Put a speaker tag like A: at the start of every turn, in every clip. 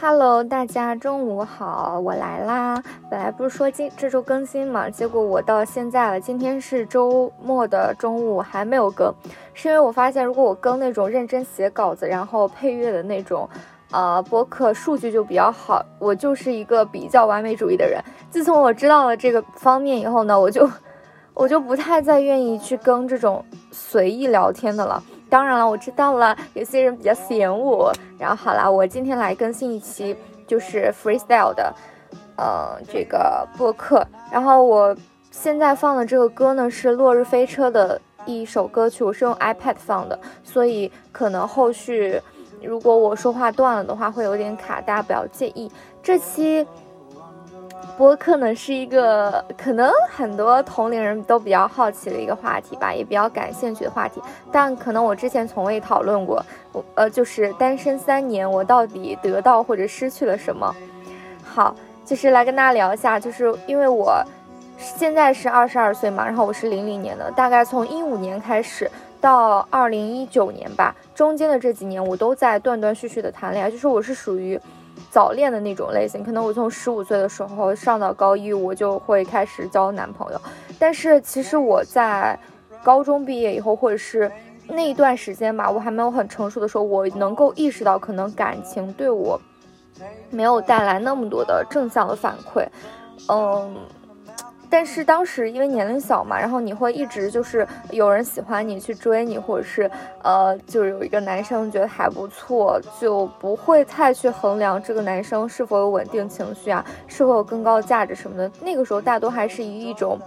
A: Hello，大家中午好，我来啦。本来不是说今这周更新嘛，结果我到现在了，今天是周末的中午还没有更，是因为我发现如果我更那种认真写稿子，然后配乐的那种，呃，播客数据就比较好。我就是一个比较完美主义的人，自从我知道了这个方面以后呢，我就 我就不太再愿意去更这种随意聊天的了。当然了，我知道了，有些人比较嫌我。然后好啦，我今天来更新一期就是 freestyle 的，呃，这个播客。然后我现在放的这个歌呢是《落日飞车》的一首歌曲，我是用 iPad 放的，所以可能后续如果我说话断了的话会有点卡，大家不要介意。这期。播客呢是一个可能很多同龄人都比较好奇的一个话题吧，也比较感兴趣的话题。但可能我之前从未讨论过，我呃就是单身三年，我到底得到或者失去了什么？好，就是来跟大家聊一下，就是因为我现在是二十二岁嘛，然后我是零零年的，大概从一五年开始到二零一九年吧，中间的这几年我都在断断续续的谈恋爱，就是我是属于。早恋的那种类型，可能我从十五岁的时候上到高一，我就会开始交男朋友。但是其实我在高中毕业以后，或者是那一段时间吧，我还没有很成熟的时候，我能够意识到可能感情对我没有带来那么多的正向的反馈，嗯。但是当时因为年龄小嘛，然后你会一直就是有人喜欢你去追你，或者是呃，就是有一个男生觉得还不错，就不会太去衡量这个男生是否有稳定情绪啊，是否有更高的价值什么的。那个时候大多还是以一种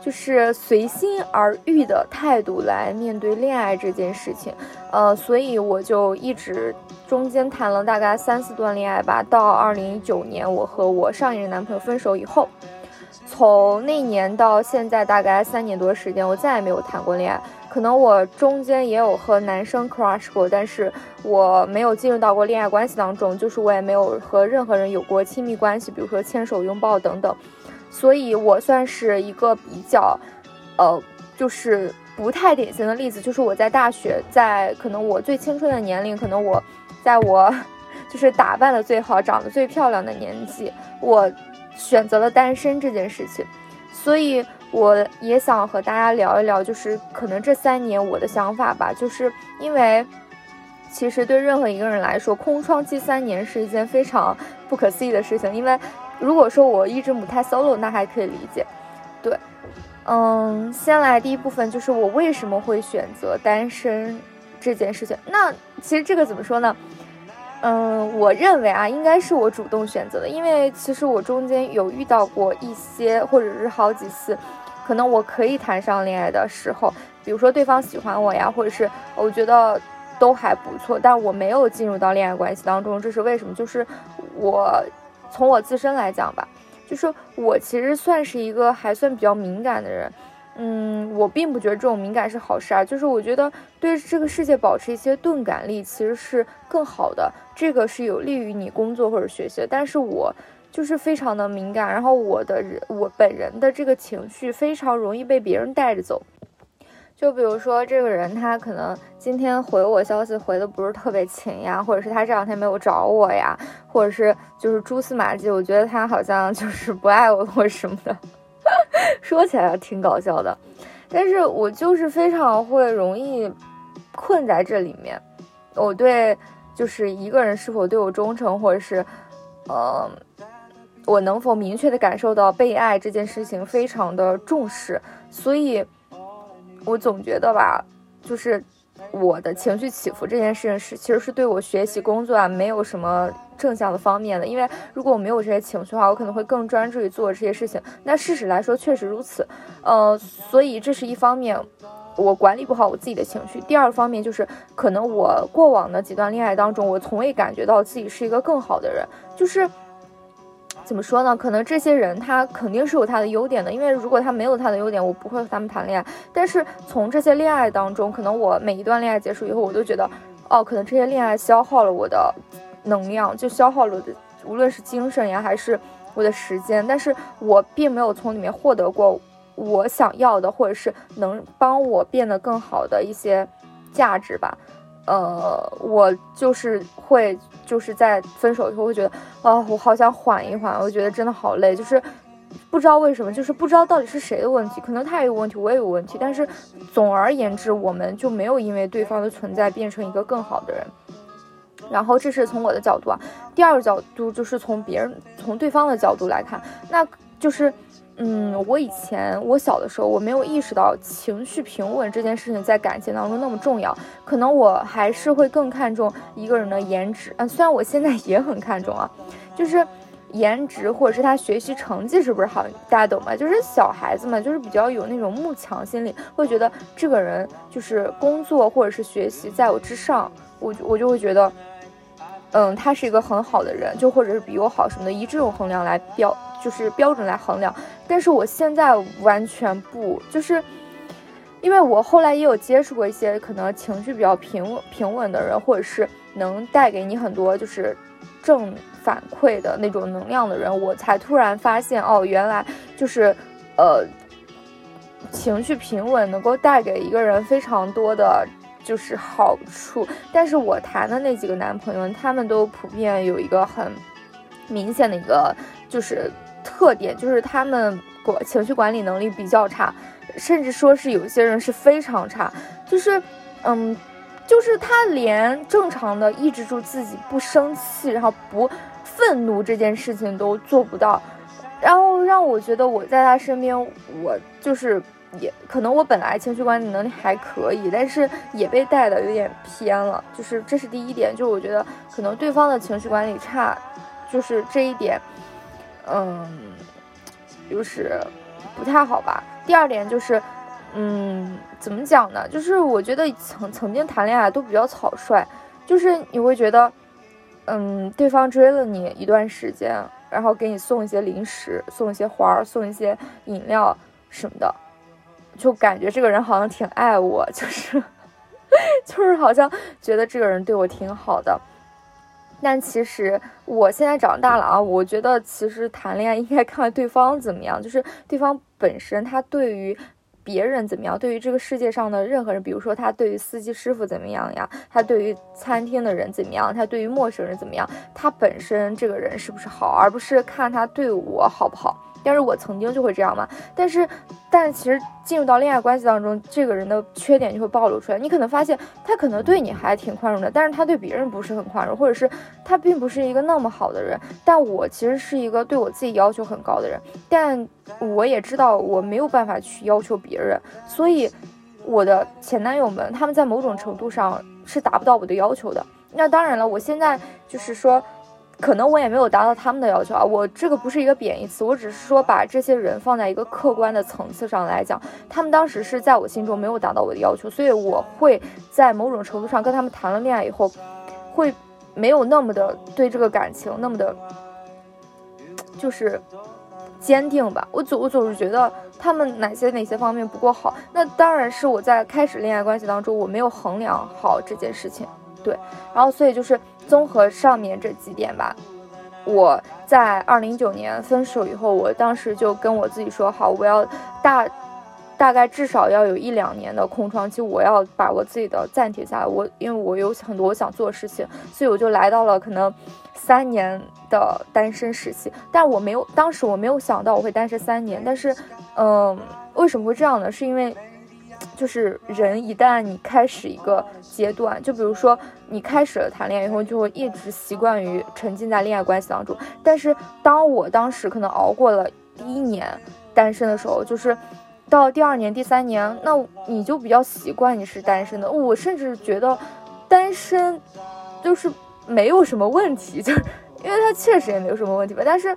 A: 就是随心而欲的态度来面对恋爱这件事情，呃，所以我就一直中间谈了大概三四段恋爱吧，到二零一九年我和我上一任男朋友分手以后。从那年到现在，大概三年多时间，我再也没有谈过恋爱。可能我中间也有和男生 crush 过，但是我没有进入到过恋爱关系当中，就是我也没有和任何人有过亲密关系，比如说牵手、拥抱等等。所以我算是一个比较，呃，就是不太典型的例子。就是我在大学，在可能我最青春的年龄，可能我在我 就是打扮的最好、长得最漂亮的年纪，我。选择了单身这件事情，所以我也想和大家聊一聊，就是可能这三年我的想法吧。就是因为，其实对任何一个人来说，空窗期三年是一件非常不可思议的事情。因为如果说我一直母胎 solo，那还可以理解。对，嗯，先来第一部分，就是我为什么会选择单身这件事情。那其实这个怎么说呢？嗯，我认为啊，应该是我主动选择的，因为其实我中间有遇到过一些，或者是好几次，可能我可以谈上恋爱的时候，比如说对方喜欢我呀，或者是我觉得都还不错，但我没有进入到恋爱关系当中，这是为什么？就是我从我自身来讲吧，就是我其实算是一个还算比较敏感的人。嗯，我并不觉得这种敏感是好事啊，就是我觉得对这个世界保持一些钝感力其实是更好的，这个是有利于你工作或者学习的。但是我就是非常的敏感，然后我的人我本人的这个情绪非常容易被别人带着走。就比如说这个人他可能今天回我消息回的不是特别勤呀，或者是他这两天没有找我呀，或者是就是蛛丝马迹，我觉得他好像就是不爱我或什么的。说起来挺搞笑的，但是我就是非常会容易困在这里面。我对就是一个人是否对我忠诚，或者是呃，我能否明确的感受到被爱这件事情非常的重视，所以我总觉得吧，就是我的情绪起伏这件事情是其实是对我学习工作啊没有什么。正向的方面的，因为如果我没有这些情绪的话，我可能会更专注于做这些事情。那事实来说确实如此，呃，所以这是一方面，我管理不好我自己的情绪。第二方面就是，可能我过往的几段恋爱当中，我从未感觉到自己是一个更好的人。就是怎么说呢？可能这些人他肯定是有他的优点的，因为如果他没有他的优点，我不会和他们谈恋爱。但是从这些恋爱当中，可能我每一段恋爱结束以后，我都觉得，哦，可能这些恋爱消耗了我的。能量就消耗了我的，无论是精神呀，还是我的时间，但是我并没有从里面获得过我想要的，或者是能帮我变得更好的一些价值吧。呃，我就是会就是在分手以后会觉得，啊，我好想缓一缓，我觉得真的好累，就是不知道为什么，就是不知道到底是谁的问题，可能他也有问题，我也有问题，但是总而言之，我们就没有因为对方的存在变成一个更好的人。然后这是从我的角度啊，第二个角度就是从别人从对方的角度来看，那就是。嗯，我以前我小的时候，我没有意识到情绪平稳这件事情在感情当中那么重要。可能我还是会更看重一个人的颜值啊，虽然我现在也很看重啊，就是颜值或者是他学习成绩是不是好，大家懂吗？就是小孩子嘛，就是比较有那种慕强心理，会觉得这个人就是工作或者是学习在我之上，我我就会觉得，嗯，他是一个很好的人，就或者是比我好什么的，以这种衡量来标。就是标准来衡量，但是我现在完全不，就是因为我后来也有接触过一些可能情绪比较平稳平稳的人，或者是能带给你很多就是正反馈的那种能量的人，我才突然发现哦，原来就是呃情绪平稳能够带给一个人非常多的就是好处。但是我谈的那几个男朋友，他们都普遍有一个很明显的一个就是。特点就是他们管情绪管理能力比较差，甚至说是有些人是非常差，就是，嗯，就是他连正常的抑制住自己不生气，然后不愤怒这件事情都做不到，然后让我觉得我在他身边，我就是也可能我本来情绪管理能力还可以，但是也被带的有点偏了，就是这是第一点，就是我觉得可能对方的情绪管理差，就是这一点。嗯，就是不太好吧。第二点就是，嗯，怎么讲呢？就是我觉得曾曾经谈恋爱都比较草率，就是你会觉得，嗯，对方追了你一段时间，然后给你送一些零食，送一些花儿，送一些饮料什么的，就感觉这个人好像挺爱我，就是，就是好像觉得这个人对我挺好的。但其实我现在长大了啊，我觉得其实谈恋爱应该看对方怎么样，就是对方本身他对于别人怎么样，对于这个世界上的任何人，比如说他对于司机师傅怎么样呀，他对于餐厅的人怎么样，他对于陌生人怎么样，他本身这个人是不是好，而不是看他对我好不好。但是我曾经就会这样嘛，但是，但其实进入到恋爱关系当中，这个人的缺点就会暴露出来。你可能发现他可能对你还挺宽容的，但是他对别人不是很宽容，或者是他并不是一个那么好的人。但我其实是一个对我自己要求很高的人，但我也知道我没有办法去要求别人，所以我的前男友们他们在某种程度上是达不到我的要求的。那当然了，我现在就是说。可能我也没有达到他们的要求啊，我这个不是一个贬义词，我只是说把这些人放在一个客观的层次上来讲，他们当时是在我心中没有达到我的要求，所以我会在某种程度上跟他们谈了恋爱以后，会没有那么的对这个感情那么的，就是坚定吧。我总我总是觉得他们哪些哪些方面不够好，那当然是我在开始恋爱关系当中我没有衡量好这件事情，对，然后所以就是。综合上面这几点吧，我在二零一九年分手以后，我当时就跟我自己说好，我要大大概至少要有一两年的空窗期，我要把我自己的暂停下来。我因为我有很多我想做的事情，所以我就来到了可能三年的单身时期。但我没有，当时我没有想到我会单身三年。但是，嗯，为什么会这样呢？是因为。就是人一旦你开始一个阶段，就比如说你开始了谈恋爱以后，就会一直习惯于沉浸在恋爱关系当中。但是当我当时可能熬过了第一年单身的时候，就是到第二年、第三年，那你就比较习惯你是单身的。我甚至觉得单身就是没有什么问题，就是因为它确实也没有什么问题吧。但是。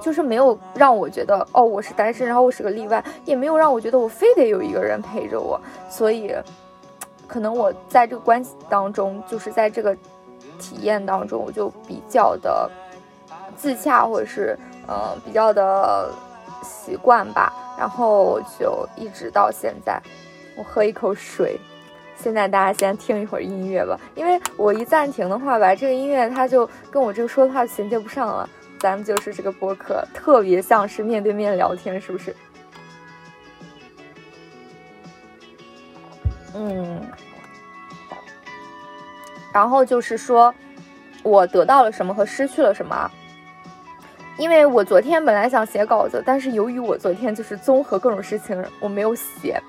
A: 就是没有让我觉得哦，我是单身，然后我是个例外，也没有让我觉得我非得有一个人陪着我，所以，可能我在这个关系当中，就是在这个体验当中，我就比较的自洽，或者是呃比较的习惯吧，然后就一直到现在。我喝一口水，现在大家先听一会儿音乐吧，因为我一暂停的话吧，这个音乐它就跟我这个说的话衔接不上了。咱们就是这个播客，特别像是面对面聊天，是不是？嗯。然后就是说，我得到了什么和失去了什么。因为我昨天本来想写稿子，但是由于我昨天就是综合各种事情，我没有写，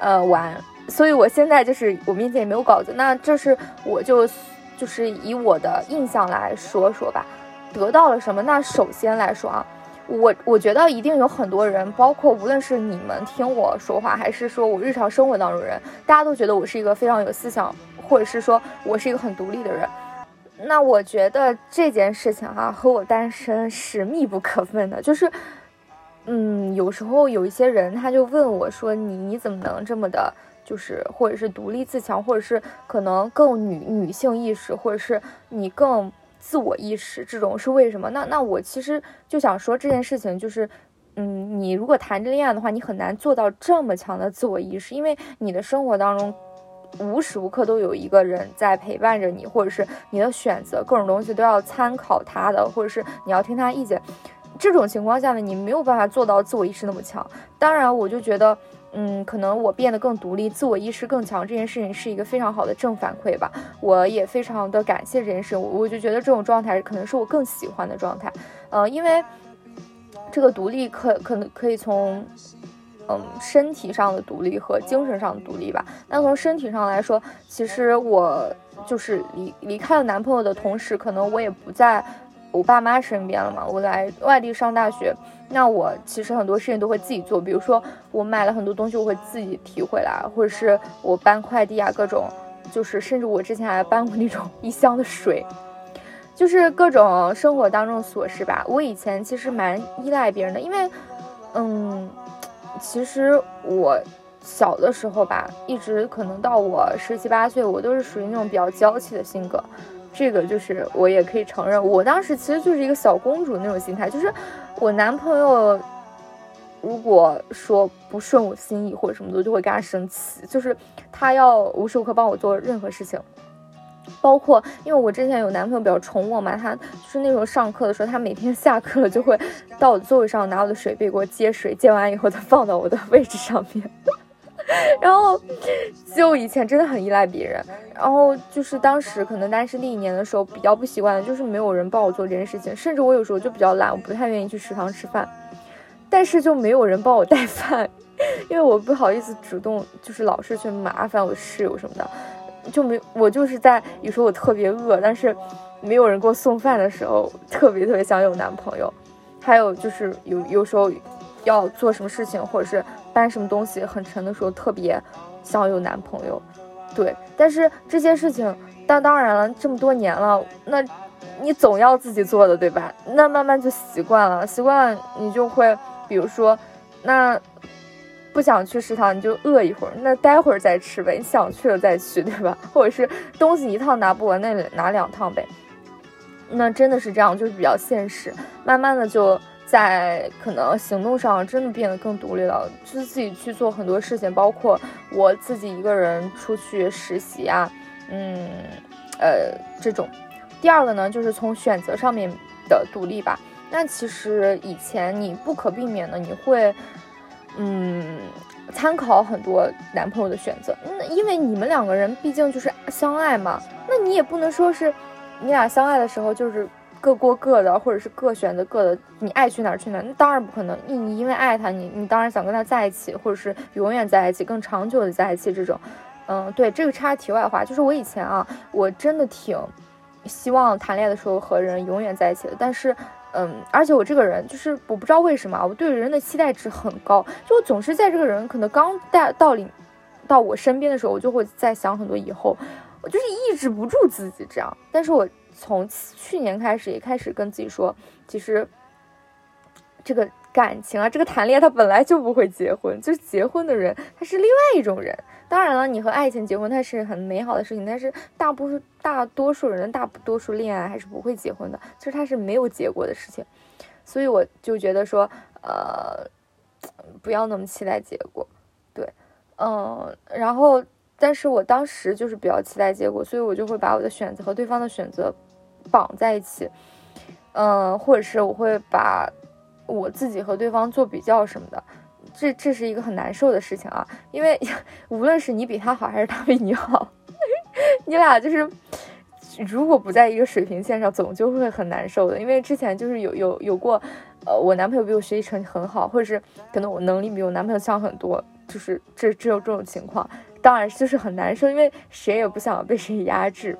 A: 呃完，所以我现在就是我面前也没有稿子。那这是我就就是以我的印象来说说吧，得到了什么？那首先来说啊，我我觉得一定有很多人，包括无论是你们听我说话，还是说我日常生活当中人，大家都觉得我是一个非常有思想，或者是说我是一个很独立的人。那我觉得这件事情哈，和我单身是密不可分的。就是，嗯，有时候有一些人他就问我说：“你你怎么能这么的，就是或者是独立自强，或者是可能更女女性意识，或者是你更自我意识，这种是为什么？”那那我其实就想说这件事情，就是，嗯，你如果谈着恋爱的话，你很难做到这么强的自我意识，因为你的生活当中。无时无刻都有一个人在陪伴着你，或者是你的选择，各种东西都要参考他的，或者是你要听他意见。这种情况下呢，你没有办法做到自我意识那么强。当然，我就觉得，嗯，可能我变得更独立，自我意识更强，这件事情是一个非常好的正反馈吧。我也非常的感谢这件事，我我就觉得这种状态可能是我更喜欢的状态。呃，因为这个独立可可能可以从。嗯，身体上的独立和精神上的独立吧。那从身体上来说，其实我就是离离开了男朋友的同时，可能我也不再我爸妈身边了嘛。我来外地上大学，那我其实很多事情都会自己做。比如说，我买了很多东西，我会自己提回来，或者是我搬快递啊，各种，就是甚至我之前还搬过那种一箱的水，就是各种生活当中琐事吧。我以前其实蛮依赖别人的，因为，嗯。其实我小的时候吧，一直可能到我十七八岁，我都是属于那种比较娇气的性格。这个就是我也可以承认，我当时其实就是一个小公主那种心态。就是我男朋友如果说不顺我心意或者什么的，我就会跟他生气。就是他要无时无刻帮我做任何事情。包括，因为我之前有男朋友比较宠我嘛，他就是那时候上课的时候，他每天下课了就会到我的座位上拿我的水杯给我接水，接完以后再放到我的位置上面。然后就以前真的很依赖别人，然后就是当时可能单身第一年的时候比较不习惯的就是没有人帮我做这件事情，甚至我有时候就比较懒，我不太愿意去食堂吃饭，但是就没有人帮我带饭，因为我不好意思主动就是老是去麻烦我室友什么的。就没我就是在有时候我特别饿，但是没有人给我送饭的时候，特别特别想有男朋友。还有就是有有时候要做什么事情，或者是搬什么东西很沉的时候，特别想有男朋友。对，但是这些事情，但当然了，这么多年了，那你总要自己做的，对吧？那慢慢就习惯了，习惯了你就会，比如说，那。不想去食堂，你就饿一会儿，那待会儿再吃呗。你想去了再去，对吧？或者是东西一趟拿不完，那拿两趟呗。那真的是这样，就是比较现实。慢慢的就在可能行动上真的变得更独立了，就是自己去做很多事情，包括我自己一个人出去实习啊，嗯，呃，这种。第二个呢，就是从选择上面的独立吧。那其实以前你不可避免的，你会。嗯，参考很多男朋友的选择，那因为你们两个人毕竟就是相爱嘛，那你也不能说是你俩相爱的时候就是各过各的，或者是各选择各的，你爱去哪儿去哪儿，那当然不可能。你你因为爱他，你你当然想跟他在一起，或者是永远在一起，更长久的在一起这种。嗯，对，这个插题外话，就是我以前啊，我真的挺希望谈恋爱的时候和人永远在一起的，但是。嗯，而且我这个人就是我不知道为什么，我对人的期待值很高，就我总是在这个人可能刚带到领到我身边的时候，我就会在想很多以后，我就是抑制不住自己这样。但是我从去年开始也开始跟自己说，其实这个感情啊，这个谈恋爱他本来就不会结婚，就是结婚的人他是另外一种人。当然了，你和爱情结婚，它是很美好的事情。但是大部分大多数人，大多数恋爱还是不会结婚的，其实它是没有结果的事情。所以我就觉得说，呃，不要那么期待结果。对，嗯，然后，但是我当时就是比较期待结果，所以我就会把我的选择和对方的选择绑在一起，嗯，或者是我会把我自己和对方做比较什么的。这这是一个很难受的事情啊，因为 无论是你比他好还是他比你好，你俩就是如果不在一个水平线上，总就会很难受的。因为之前就是有有有过，呃，我男朋友比我学习成绩很好，或者是可能我能力比我男朋友强很多，就是这只有这种情况，当然就是很难受，因为谁也不想被谁压制。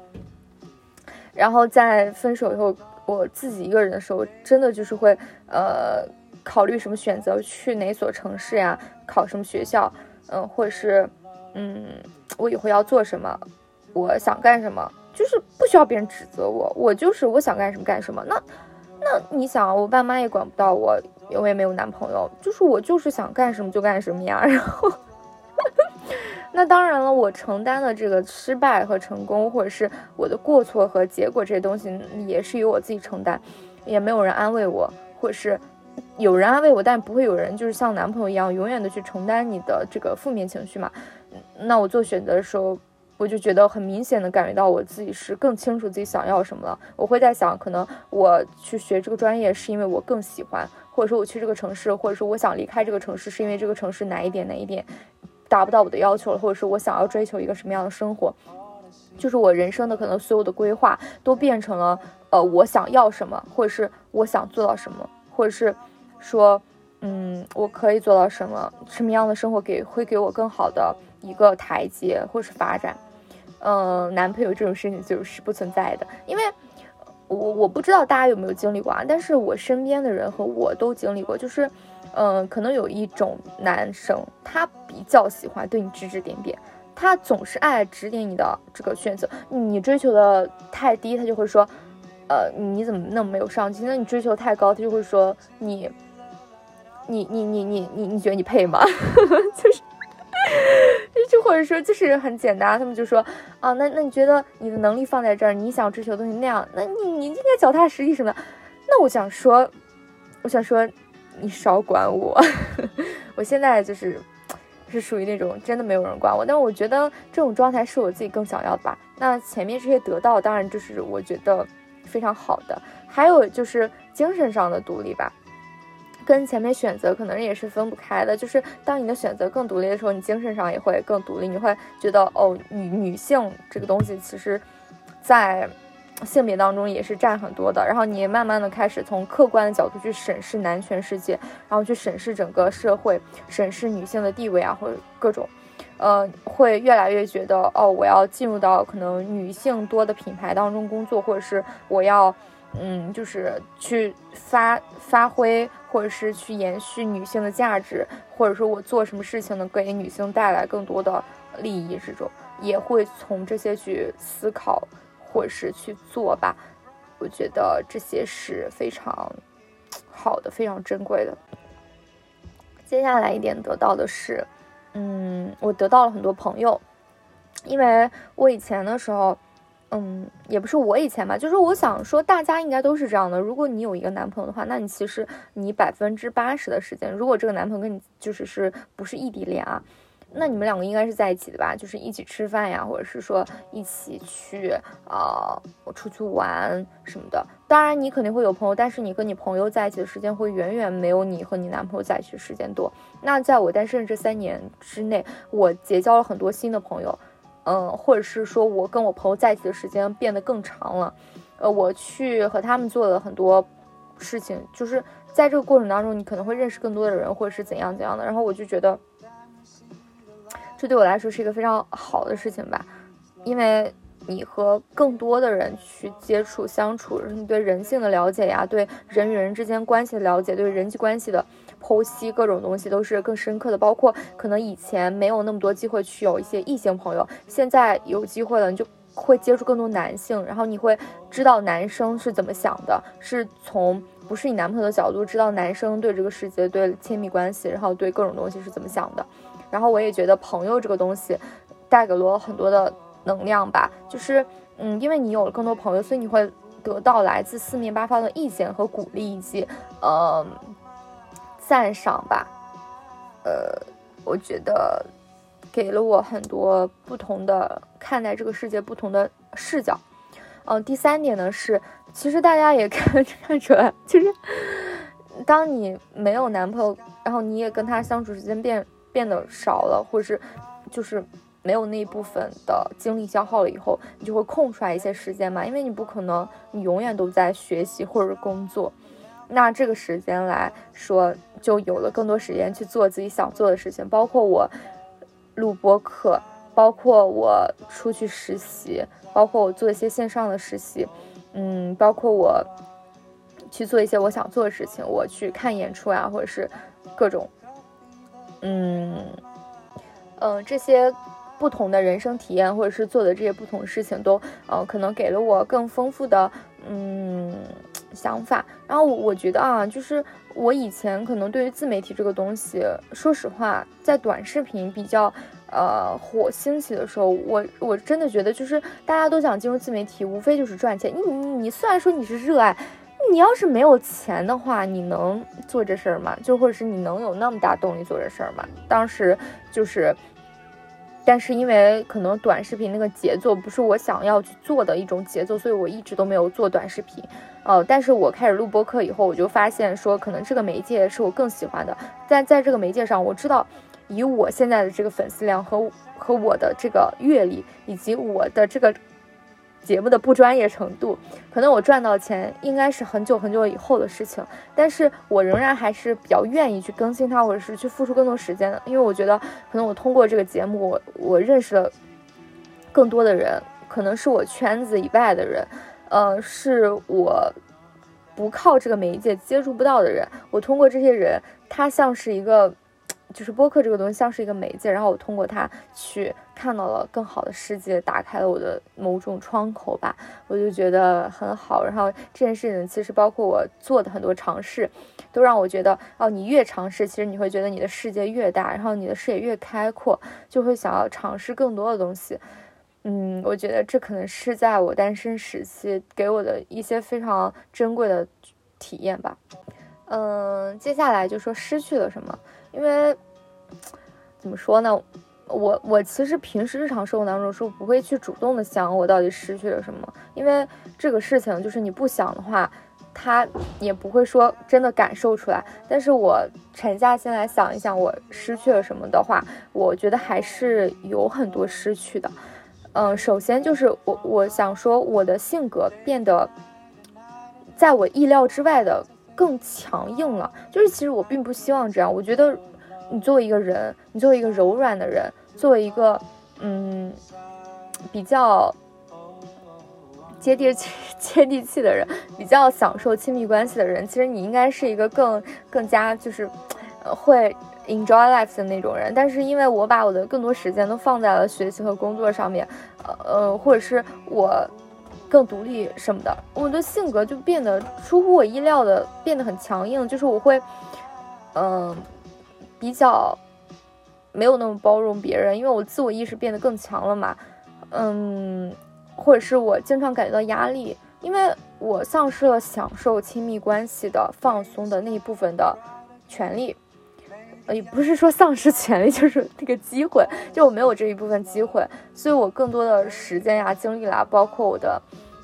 A: 然后在分手以后，我自己一个人的时候，真的就是会呃考虑什么选择去哪所城市呀，考什么学校，嗯，或者是嗯我以后要做什么，我想干什么。就是不需要别人指责我，我就是我想干什么干什么。那，那你想，我爸妈也管不到我，我也没有男朋友，就是我就是想干什么就干什么呀。然后，那当然了，我承担的这个失败和成功，或者是我的过错和结果这些东西，也是由我自己承担，也没有人安慰我，或者是有人安慰我，但不会有人就是像男朋友一样永远的去承担你的这个负面情绪嘛。那我做选择的时候。我就觉得很明显的感觉到我自己是更清楚自己想要什么了。我会在想，可能我去学这个专业是因为我更喜欢，或者说我去这个城市，或者说我想离开这个城市是因为这个城市哪一点哪一点达不到我的要求了，或者是我想要追求一个什么样的生活，就是我人生的可能所有的规划都变成了呃我想要什么，或者是我想做到什么，或者是说嗯我可以做到什么什么样的生活给会给我更好的一个台阶或是发展。嗯，男朋友这种事情就是不存在的，因为我我不知道大家有没有经历过啊，但是我身边的人和我都经历过，就是，嗯，可能有一种男生，他比较喜欢对你指指点点，他总是爱指点你的这个选择，你追求的太低，他就会说，呃，你怎么那么没有上进？那你追求太高，他就会说你，你你你你你你觉得你配吗？就是。就或者说就是很简单，他们就说啊，那那你觉得你的能力放在这儿，你想追求的东西那样，那你你应该脚踏实地什么的。那我想说，我想说，你少管我。我现在就是是属于那种真的没有人管我，但我觉得这种状态是我自己更想要的吧。那前面这些得到，当然就是我觉得非常好的，还有就是精神上的独立吧。跟前面选择可能也是分不开的，就是当你的选择更独立的时候，你精神上也会更独立。你会觉得哦，女女性这个东西其实，在性别当中也是占很多的。然后你慢慢的开始从客观的角度去审视男权世界，然后去审视整个社会，审视女性的地位啊，或者各种，呃，会越来越觉得哦，我要进入到可能女性多的品牌当中工作，或者是我要。嗯，就是去发发挥，或者是去延续女性的价值，或者说我做什么事情能给女性带来更多的利益，这种也会从这些去思考，或者是去做吧。我觉得这些是非常好的，非常珍贵的。接下来一点得到的是，嗯，我得到了很多朋友，因为我以前的时候。嗯，也不是我以前吧，就是我想说，大家应该都是这样的。如果你有一个男朋友的话，那你其实你百分之八十的时间，如果这个男朋友跟你就是是不是异地恋啊，那你们两个应该是在一起的吧？就是一起吃饭呀，或者是说一起去啊出去玩什么的。当然你肯定会有朋友，但是你跟你朋友在一起的时间会远远没有你和你男朋友在一起时间多。那在我单身这三年之内，我结交了很多新的朋友。嗯，或者是说我跟我朋友在一起的时间变得更长了，呃，我去和他们做了很多事情，就是在这个过程当中，你可能会认识更多的人，或者是怎样怎样的。然后我就觉得，这对我来说是一个非常好的事情吧，因为你和更多的人去接触相处，你对人性的了解呀，对人与人之间关系的了解，对人际关系的。剖析各种东西都是更深刻的，包括可能以前没有那么多机会去有一些异性朋友，现在有机会了，你就会接触更多男性，然后你会知道男生是怎么想的，是从不是你男朋友的角度知道男生对这个世界、对亲密关系，然后对各种东西是怎么想的。然后我也觉得朋友这个东西带给了我很多的能量吧，就是嗯，因为你有了更多朋友，所以你会得到来自四面八方的意见和鼓励，以及呃。赞赏吧，呃，我觉得给了我很多不同的看待这个世界不同的视角。嗯，第三点呢是，其实大家也看看出来，就是当你没有男朋友，然后你也跟他相处时间变变得少了，或者是就是没有那一部分的精力消耗了以后，你就会空出来一些时间嘛，因为你不可能你永远都在学习或者工作，那这个时间来说，就有了更多时间去做自己想做的事情，包括我录播课，包括我出去实习，包括我做一些线上的实习，嗯，包括我去做一些我想做的事情，我去看演出啊，或者是各种，嗯嗯这些。不同的人生体验，或者是做的这些不同事情，都呃可能给了我更丰富的嗯想法。然后我觉得啊，就是我以前可能对于自媒体这个东西，说实话，在短视频比较呃火兴起的时候，我我真的觉得就是大家都想进入自媒体，无非就是赚钱。你你你虽然说你是热爱，你要是没有钱的话，你能做这事儿吗？就或者是你能有那么大动力做这事儿吗？当时就是。但是因为可能短视频那个节奏不是我想要去做的一种节奏，所以我一直都没有做短视频。呃，但是我开始录播课以后，我就发现说，可能这个媒介是我更喜欢的。但在这个媒介上，我知道以我现在的这个粉丝量和和我的这个阅历，以及我的这个。节目的不专业程度，可能我赚到钱应该是很久很久以后的事情，但是我仍然还是比较愿意去更新它，或者是去付出更多时间的，因为我觉得可能我通过这个节目，我我认识了更多的人，可能是我圈子以外的人，呃，是我不靠这个媒介接触不到的人，我通过这些人，他像是一个。就是播客这个东西像是一个媒介，然后我通过它去看到了更好的世界，打开了我的某种窗口吧，我就觉得很好。然后这件事情其实包括我做的很多尝试，都让我觉得哦，你越尝试，其实你会觉得你的世界越大，然后你的视野越开阔，就会想要尝试更多的东西。嗯，我觉得这可能是在我单身时期给我的一些非常珍贵的体验吧。嗯，接下来就说失去了什么。因为怎么说呢，我我其实平时日常生活当中是不会去主动的想我到底失去了什么，因为这个事情就是你不想的话，他也不会说真的感受出来。但是我沉下心来想一想，我失去了什么的话，我觉得还是有很多失去的。嗯，首先就是我我想说，我的性格变得在我意料之外的。更强硬了，就是其实我并不希望这样。我觉得，你作为一个人，你作为一个柔软的人，作为一个嗯比较接地气、接地气的人，比较享受亲密关系的人，其实你应该是一个更更加就是会 enjoy life 的那种人。但是因为我把我的更多时间都放在了学习和工作上面，呃呃，或者是我。更独立什么的，我的性格就变得出乎我意料的变得很强硬，就是我会，嗯，比较没有那么包容别人，因为我自我意识变得更强了嘛，嗯，或者是我经常感觉到压力，因为我丧失了享受亲密关系的放松的那一部分的权利。呃也不是说丧失权利，就是那个机会，就我没有这一部分机会，所以我更多的时间呀、精力啦，包括我的。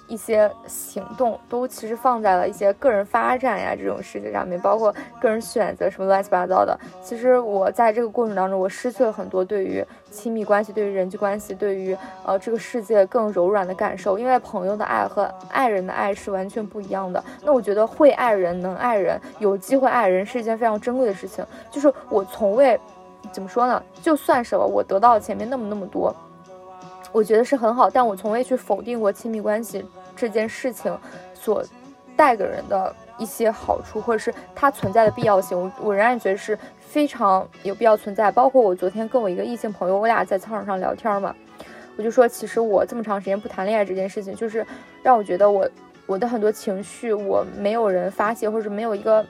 A: 一些行动都其实放在了一些个人发展呀这种事情上面，包括个人选择什么乱七八糟的。其实我在这个过程当中，我失去了很多对于亲密关系、对于人际关系、对于呃这个世界更柔软的感受。因为朋友的爱和爱人的爱是完全不一样的。那我觉得会爱人、能爱人、有机会爱人是一件非常珍贵的事情。就是我从未怎么说呢？就算是吧我得到前面那么那么多。我觉得是很好，但我从未去否定过亲密关系这件事情所带给人的一些好处，或者是它存在的必要性。我我仍然觉得是非常有必要存在。包括我昨天跟我一个异性朋友，我俩在操场上聊天嘛，我就说，其实我这么长时间不谈恋爱这件事情，就是让我觉得我我的很多情绪我没有人发泄，或者是没有一个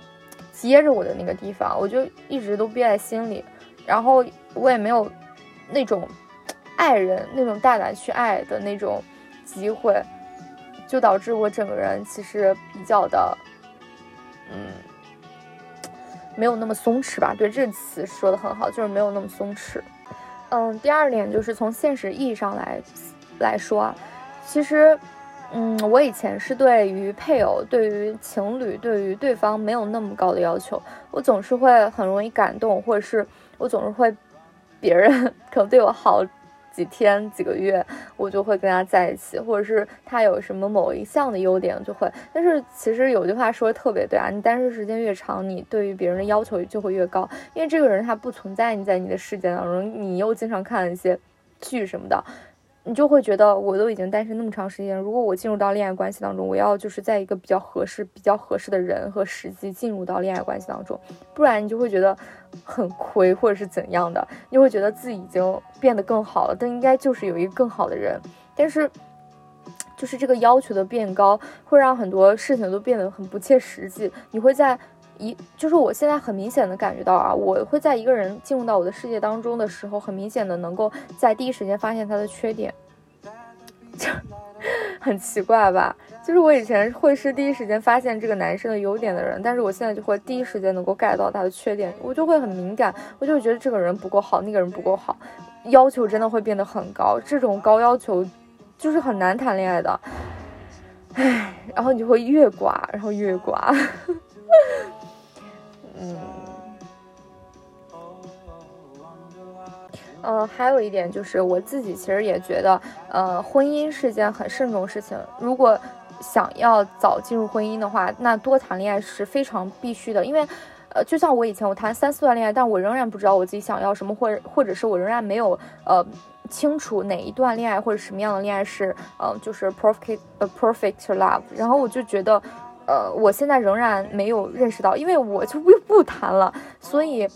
A: 接着我的那个地方，我就一直都憋在心里，然后我也没有那种。爱人那种大胆去爱的那种机会，就导致我整个人其实比较的，嗯，没有那么松弛吧。对，这个词说的很好，就是没有那么松弛。嗯，第二点就是从现实意义上来来说，其实，嗯，我以前是对于配偶、对于情侣、对于对方没有那么高的要求，我总是会很容易感动，或者是我总是会别人 可能对我好。几天几个月，我就会跟他在一起，或者是他有什么某一项的优点就会。但是其实有句话说的特别对啊，你单身时间越长，你对于别人的要求就会越高，因为这个人他不存在你在你的世界当中，你又经常看一些剧什么的。你就会觉得我都已经单身那么长时间，如果我进入到恋爱关系当中，我要就是在一个比较合适、比较合适的人和时机进入到恋爱关系当中，不然你就会觉得很亏，或者是怎样的，你会觉得自己已经变得更好了，但应该就是有一个更好的人，但是就是这个要求的变高，会让很多事情都变得很不切实际。你会在一，就是我现在很明显的感觉到啊，我会在一个人进入到我的世界当中的时候，很明显的能够在第一时间发现他的缺点。就很奇怪吧？就是我以前会是第一时间发现这个男生的优点的人，但是我现在就会第一时间能够 get 到他的缺点，我就会很敏感，我就会觉得这个人不够好，那个人不够好，要求真的会变得很高。这种高要求就是很难谈恋爱的，唉，然后你就会越刮，然后越刮，嗯。呃，还有一点就是我自己其实也觉得，呃，婚姻是件很慎重的事情。如果想要早进入婚姻的话，那多谈恋爱是非常必须的。因为，呃，就像我以前我谈三四段恋爱，但我仍然不知道我自己想要什么，或者或者是我仍然没有呃清楚哪一段恋爱或者什么样的恋爱是呃就是 perfect 呃 perfect love。然后我就觉得，呃，我现在仍然没有认识到，因为我就不不谈了。所以，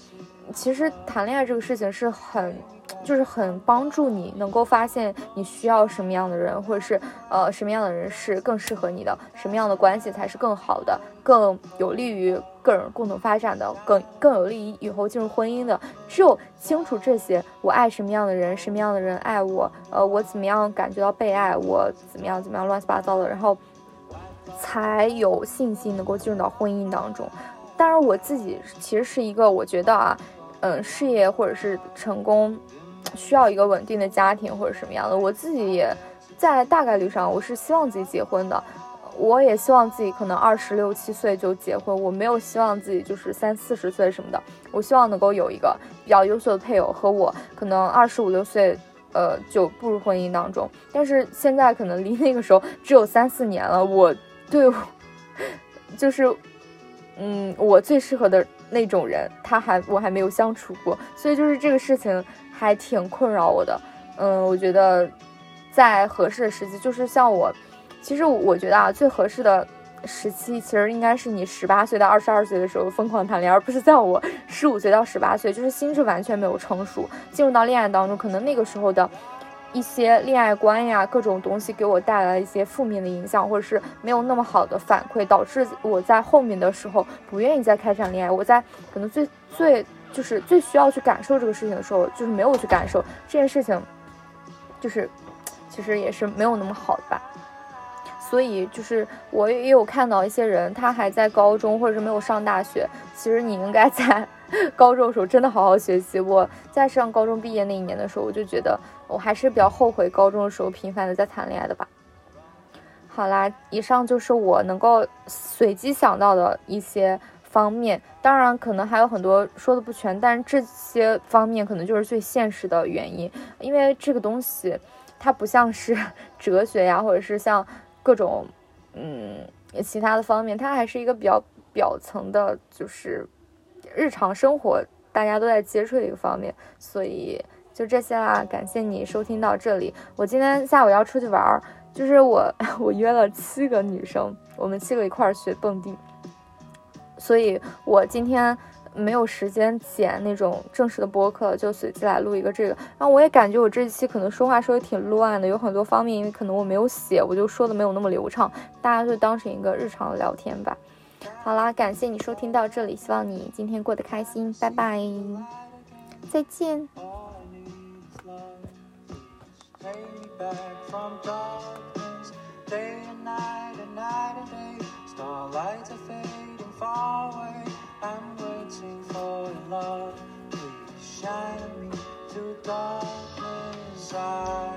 A: 其实谈恋爱这个事情是很。就是很帮助你能够发现你需要什么样的人，或者是呃什么样的人是更适合你的，什么样的关系才是更好的，更有利于个人共同发展的，更更有利于以后进入婚姻的。只有清楚这些，我爱什么样的人，什么样的人爱我，呃，我怎么样感觉到被爱，我怎么样怎么样乱七八糟的，然后才有信心能够进入到婚姻当中。当然，我自己其实是一个，我觉得啊，嗯，事业或者是成功。需要一个稳定的家庭或者什么样的，我自己也在大概率上，我是希望自己结婚的。我也希望自己可能二十六七岁就结婚，我没有希望自己就是三四十岁什么的。我希望能够有一个比较优秀的配偶和我，可能二十五六岁，呃，就步入婚姻当中。但是现在可能离那个时候只有三四年了，我 对，就是，嗯，我最适合的那种人，他还我还没有相处过，所以就是这个事情。还挺困扰我的，嗯，我觉得在合适的时机，就是像我，其实我觉得啊，最合适的时期，其实应该是你十八岁到二十二岁的时候疯狂谈恋爱，而不是在我十五岁到十八岁，就是心智完全没有成熟，进入到恋爱当中，可能那个时候的一些恋爱观呀，各种东西给我带来一些负面的影响，或者是没有那么好的反馈，导致我在后面的时候不愿意再开展恋爱。我在可能最最。就是最需要去感受这个事情的时候，就是没有去感受这件事情，就是其实也是没有那么好的吧。所以就是我也有看到一些人，他还在高中或者是没有上大学。其实你应该在 高中的时候真的好好学习。我在上高中毕业那一年的时候，我就觉得我还是比较后悔高中的时候频繁的在谈恋爱的吧。好啦，以上就是我能够随机想到的一些。方面当然可能还有很多说的不全，但是这些方面可能就是最现实的原因，因为这个东西它不像是 哲学呀，或者是像各种嗯其他的方面，它还是一个比较表层的，就是日常生活大家都在接触的一个方面，所以就这些啦。感谢你收听到这里，我今天下午要出去玩，就是我 我约了七个女生，我们七个一块儿学蹦迪。所以我今天没有时间剪那种正式的播客，就随机来录一个这个。然后我也感觉我这一期可能说话说的挺乱的，有很多方面因为可能我没有写，我就说的没有那么流畅，大家就当成一个日常的聊天吧。好啦感谢你收听到这里希望你今天过得开心拜拜。再见。Shine me through darkness. I...